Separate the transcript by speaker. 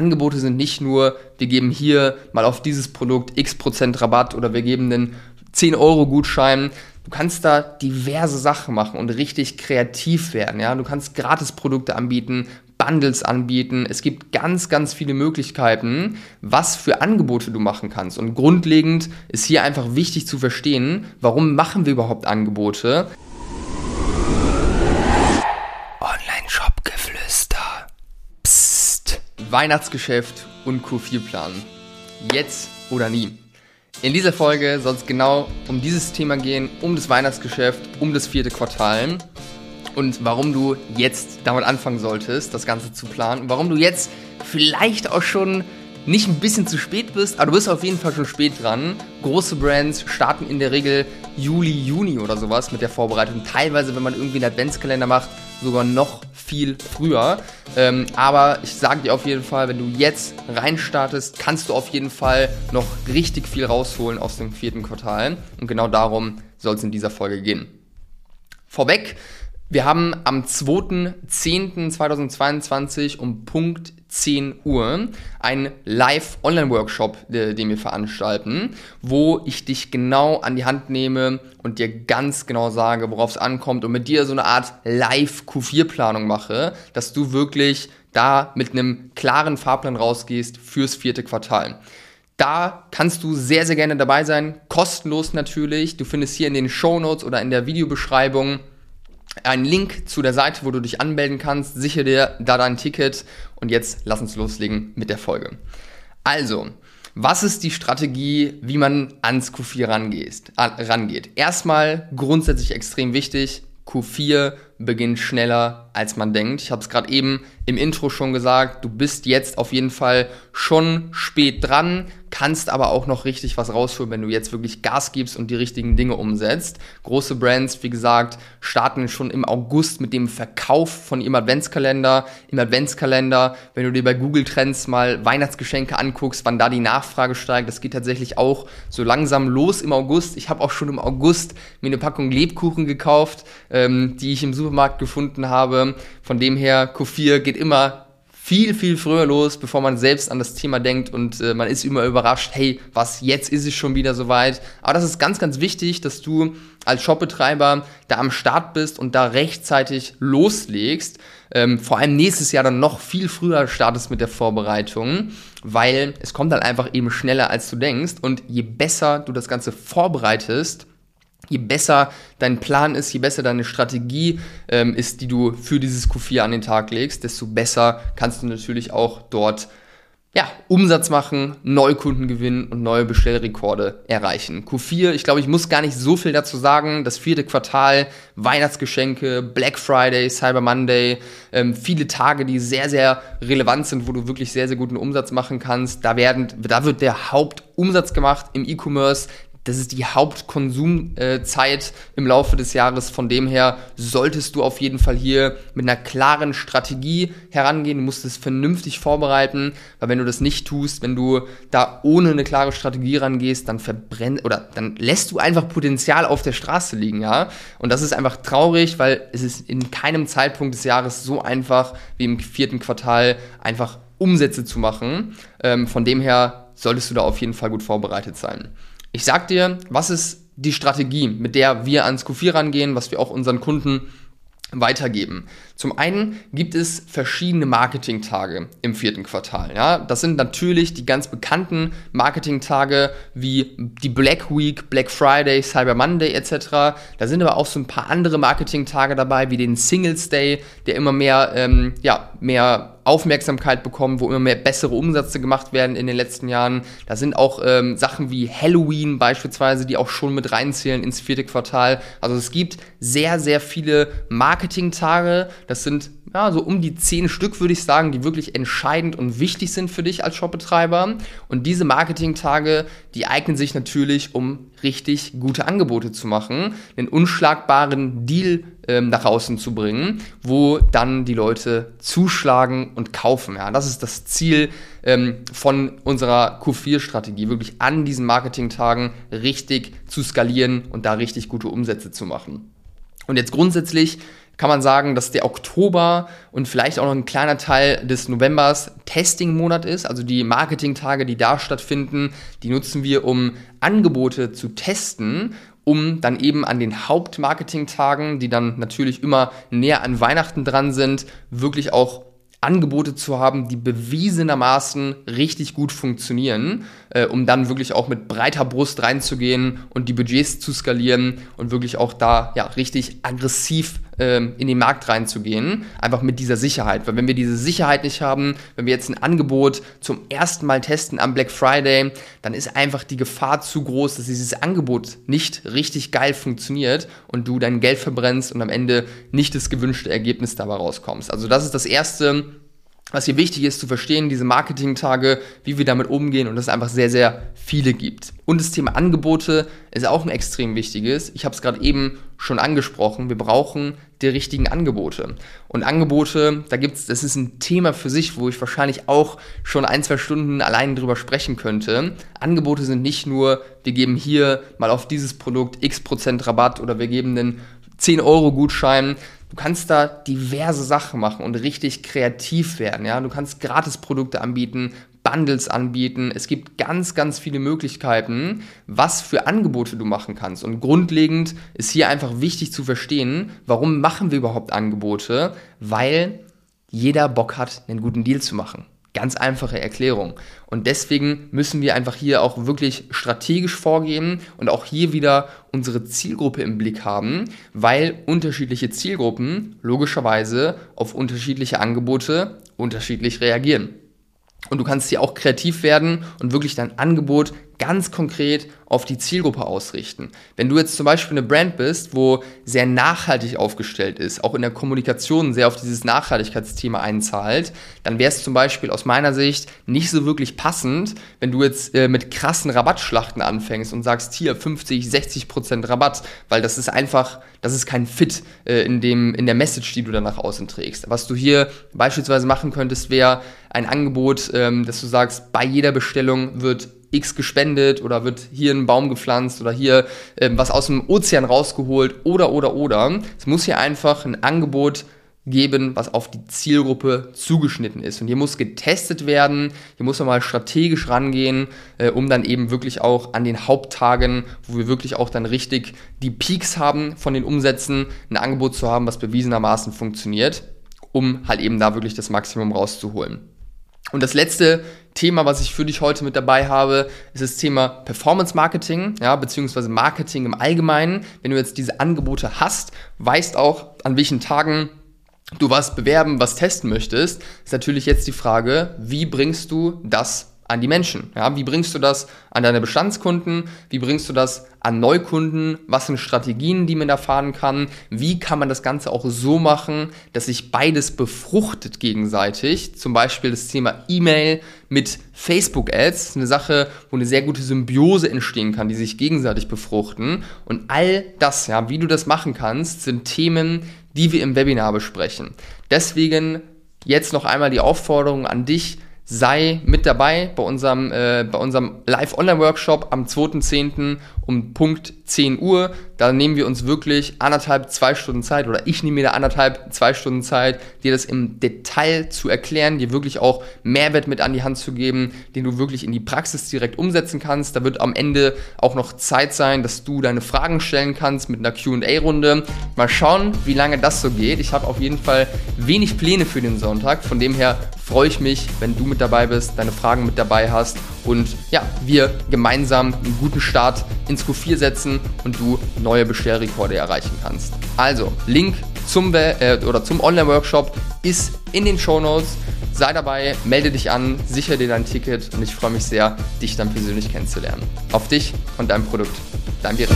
Speaker 1: Angebote sind nicht nur, wir geben hier mal auf dieses Produkt x Prozent Rabatt oder wir geben einen 10 Euro Gutschein. Du kannst da diverse Sachen machen und richtig kreativ werden. Ja? Du kannst Gratisprodukte anbieten, Bundles anbieten. Es gibt ganz, ganz viele Möglichkeiten, was für Angebote du machen kannst. Und grundlegend ist hier einfach wichtig zu verstehen, warum machen wir überhaupt Angebote. Weihnachtsgeschäft und Q4-Plan. Jetzt oder nie. In dieser Folge soll es genau um dieses Thema gehen, um das Weihnachtsgeschäft, um das vierte Quartal und warum du jetzt damit anfangen solltest, das Ganze zu planen. Und warum du jetzt vielleicht auch schon nicht ein bisschen zu spät bist, aber du bist auf jeden Fall schon spät dran. Große Brands starten in der Regel Juli, Juni oder sowas mit der Vorbereitung. Teilweise, wenn man irgendwie einen Adventskalender macht, sogar noch viel früher. Ähm, aber ich sage dir auf jeden Fall, wenn du jetzt reinstartest, kannst du auf jeden Fall noch richtig viel rausholen aus dem vierten Quartal. Und genau darum soll es in dieser Folge gehen. Vorweg, wir haben am 2.10.2022 um Punkt 10 Uhr einen Live-Online-Workshop, den wir veranstalten, wo ich dich genau an die Hand nehme und dir ganz genau sage, worauf es ankommt und mit dir so eine Art Live-Q4-Planung mache, dass du wirklich da mit einem klaren Fahrplan rausgehst fürs vierte Quartal. Da kannst du sehr, sehr gerne dabei sein, kostenlos natürlich. Du findest hier in den Show Notes oder in der Videobeschreibung einen Link zu der Seite, wo du dich anmelden kannst. Sichere dir da dein Ticket und jetzt lass uns loslegen mit der Folge. Also, was ist die Strategie, wie man ans Q4 rangeht? rangeht? Erstmal grundsätzlich extrem wichtig, Q4 beginnt schneller, als man denkt. Ich habe es gerade eben im Intro schon gesagt, du bist jetzt auf jeden Fall schon spät dran, kannst aber auch noch richtig was rausholen, wenn du jetzt wirklich Gas gibst und die richtigen Dinge umsetzt. Große Brands, wie gesagt, starten schon im August mit dem Verkauf von ihrem Adventskalender. Im Adventskalender, wenn du dir bei Google Trends mal Weihnachtsgeschenke anguckst, wann da die Nachfrage steigt, das geht tatsächlich auch so langsam los im August. Ich habe auch schon im August mir eine Packung Lebkuchen gekauft, ähm, die ich im Supermarkt gefunden habe. Von dem her, Q4 geht immer viel, viel früher los, bevor man selbst an das Thema denkt und äh, man ist immer überrascht, hey, was, jetzt ist es schon wieder soweit. Aber das ist ganz, ganz wichtig, dass du als Shopbetreiber da am Start bist und da rechtzeitig loslegst. Ähm, vor allem nächstes Jahr dann noch viel früher startest mit der Vorbereitung, weil es kommt dann einfach eben schneller, als du denkst. Und je besser du das Ganze vorbereitest, je besser dein Plan ist, je besser deine Strategie ähm, ist, die du für dieses Q4 an den Tag legst, desto besser kannst du natürlich auch dort ja, Umsatz machen, Neukunden gewinnen und neue Bestellrekorde erreichen. Q4, ich glaube, ich muss gar nicht so viel dazu sagen. Das vierte Quartal, Weihnachtsgeschenke, Black Friday, Cyber Monday, ähm, viele Tage, die sehr, sehr relevant sind, wo du wirklich sehr, sehr guten Umsatz machen kannst. Da, werden, da wird der Hauptumsatz gemacht im E-Commerce das ist die Hauptkonsumzeit im Laufe des Jahres. Von dem her solltest du auf jeden Fall hier mit einer klaren Strategie herangehen. Du musst es vernünftig vorbereiten, weil wenn du das nicht tust, wenn du da ohne eine klare Strategie rangehst, dann verbrennt oder dann lässt du einfach Potenzial auf der Straße liegen, ja. Und das ist einfach traurig, weil es ist in keinem Zeitpunkt des Jahres so einfach wie im vierten Quartal einfach Umsätze zu machen. Ähm, von dem her solltest du da auf jeden Fall gut vorbereitet sein. Ich sag dir, was ist die Strategie, mit der wir ans Q4 rangehen, was wir auch unseren Kunden weitergeben. Zum einen gibt es verschiedene Marketingtage im vierten Quartal. Ja? Das sind natürlich die ganz bekannten Marketingtage wie die Black Week, Black Friday, Cyber Monday etc. Da sind aber auch so ein paar andere Marketingtage dabei, wie den Singles Day, der immer mehr, ähm, ja, mehr Aufmerksamkeit bekommen, wo immer mehr bessere Umsätze gemacht werden in den letzten Jahren. Da sind auch ähm, Sachen wie Halloween beispielsweise, die auch schon mit reinzählen ins vierte Quartal. Also es gibt sehr, sehr viele Marketingtage. Das sind ja, so um die zehn Stück, würde ich sagen, die wirklich entscheidend und wichtig sind für dich als Shopbetreiber. Und diese Marketingtage, die eignen sich natürlich, um richtig gute Angebote zu machen, einen unschlagbaren Deal ähm, nach außen zu bringen, wo dann die Leute zuschlagen und kaufen. Ja, das ist das Ziel ähm, von unserer Q4-Strategie, wirklich an diesen Marketingtagen richtig zu skalieren und da richtig gute Umsätze zu machen. Und jetzt grundsätzlich kann man sagen, dass der Oktober und vielleicht auch noch ein kleiner Teil des Novembers Testing-Monat ist. Also die Marketing-Tage, die da stattfinden, die nutzen wir, um Angebote zu testen, um dann eben an den Hauptmarketing-Tagen, die dann natürlich immer näher an Weihnachten dran sind, wirklich auch Angebote zu haben, die bewiesenermaßen richtig gut funktionieren, äh, um dann wirklich auch mit breiter Brust reinzugehen und die Budgets zu skalieren und wirklich auch da ja richtig aggressiv ähm, in den Markt reinzugehen, einfach mit dieser Sicherheit. Weil wenn wir diese Sicherheit nicht haben, wenn wir jetzt ein Angebot zum ersten Mal testen am Black Friday, dann ist einfach die Gefahr zu groß, dass dieses Angebot nicht richtig geil funktioniert und du dein Geld verbrennst und am Ende nicht das gewünschte Ergebnis dabei rauskommst. Also das ist das Erste, was hier wichtig ist zu verstehen, diese Marketing-Tage, wie wir damit umgehen und dass es einfach sehr, sehr viele gibt. Und das Thema Angebote ist auch ein extrem wichtiges. Ich habe es gerade eben schon angesprochen. Wir brauchen die richtigen Angebote. Und Angebote, da gibt's, das ist ein Thema für sich, wo ich wahrscheinlich auch schon ein, zwei Stunden allein drüber sprechen könnte. Angebote sind nicht nur, wir geben hier mal auf dieses Produkt x Prozent Rabatt oder wir geben einen 10 Euro Gutschein, Du kannst da diverse Sachen machen und richtig kreativ werden. Ja? Du kannst Gratisprodukte anbieten, Bundles anbieten. Es gibt ganz, ganz viele Möglichkeiten, was für Angebote du machen kannst. Und grundlegend ist hier einfach wichtig zu verstehen, warum machen wir überhaupt Angebote? Weil jeder Bock hat, einen guten Deal zu machen. Ganz einfache Erklärung. Und deswegen müssen wir einfach hier auch wirklich strategisch vorgehen und auch hier wieder unsere Zielgruppe im Blick haben, weil unterschiedliche Zielgruppen logischerweise auf unterschiedliche Angebote unterschiedlich reagieren. Und du kannst hier auch kreativ werden und wirklich dein Angebot ganz konkret auf die Zielgruppe ausrichten. Wenn du jetzt zum Beispiel eine Brand bist, wo sehr nachhaltig aufgestellt ist, auch in der Kommunikation sehr auf dieses Nachhaltigkeitsthema einzahlt, dann wäre es zum Beispiel aus meiner Sicht nicht so wirklich passend, wenn du jetzt äh, mit krassen Rabattschlachten anfängst und sagst, hier 50, 60 Prozent Rabatt, weil das ist einfach, das ist kein Fit äh, in, dem, in der Message, die du dann nach außen trägst. Was du hier beispielsweise machen könntest, wäre ein Angebot, ähm, dass du sagst, bei jeder Bestellung wird X gespendet oder wird hier ein Baum gepflanzt oder hier äh, was aus dem Ozean rausgeholt oder oder oder. Es muss hier einfach ein Angebot geben, was auf die Zielgruppe zugeschnitten ist. Und hier muss getestet werden, hier muss man mal strategisch rangehen, äh, um dann eben wirklich auch an den Haupttagen, wo wir wirklich auch dann richtig die Peaks haben von den Umsätzen, ein Angebot zu haben, was bewiesenermaßen funktioniert, um halt eben da wirklich das Maximum rauszuholen. Und das letzte Thema, was ich für dich heute mit dabei habe, ist das Thema Performance Marketing, ja, beziehungsweise Marketing im Allgemeinen. Wenn du jetzt diese Angebote hast, weißt auch, an welchen Tagen du was bewerben, was testen möchtest, ist natürlich jetzt die Frage, wie bringst du das an die Menschen? Ja, wie bringst du das an deine Bestandskunden? Wie bringst du das an Neukunden? Was sind Strategien, die man da fahren kann? Wie kann man das Ganze auch so machen, dass sich beides befruchtet gegenseitig? Zum Beispiel das Thema E-Mail mit Facebook-Ads, eine Sache, wo eine sehr gute Symbiose entstehen kann, die sich gegenseitig befruchten. Und all das, ja, wie du das machen kannst, sind Themen, die wir im Webinar besprechen. Deswegen jetzt noch einmal die Aufforderung an dich, sei mit dabei bei unserem, äh, bei unserem Live-Online-Workshop am 2.10. um Punkt 10 Uhr. Da nehmen wir uns wirklich anderthalb, zwei Stunden Zeit oder ich nehme mir da anderthalb, zwei Stunden Zeit, dir das im Detail zu erklären, dir wirklich auch Mehrwert mit an die Hand zu geben, den du wirklich in die Praxis direkt umsetzen kannst. Da wird am Ende auch noch Zeit sein, dass du deine Fragen stellen kannst mit einer QA-Runde. Mal schauen, wie lange das so geht. Ich habe auf jeden Fall wenig Pläne für den Sonntag. Von dem her freue ich mich, wenn du mit dabei bist, deine Fragen mit dabei hast und ja, wir gemeinsam einen guten Start ins Q4 setzen und du neue Bestellrekorde erreichen kannst. Also, Link zum, äh, zum Online-Workshop ist in den Show Notes. Sei dabei, melde dich an, sichere dir dein Ticket und ich freue mich sehr, dich dann persönlich kennenzulernen. Auf dich und dein Produkt. Dein Bira.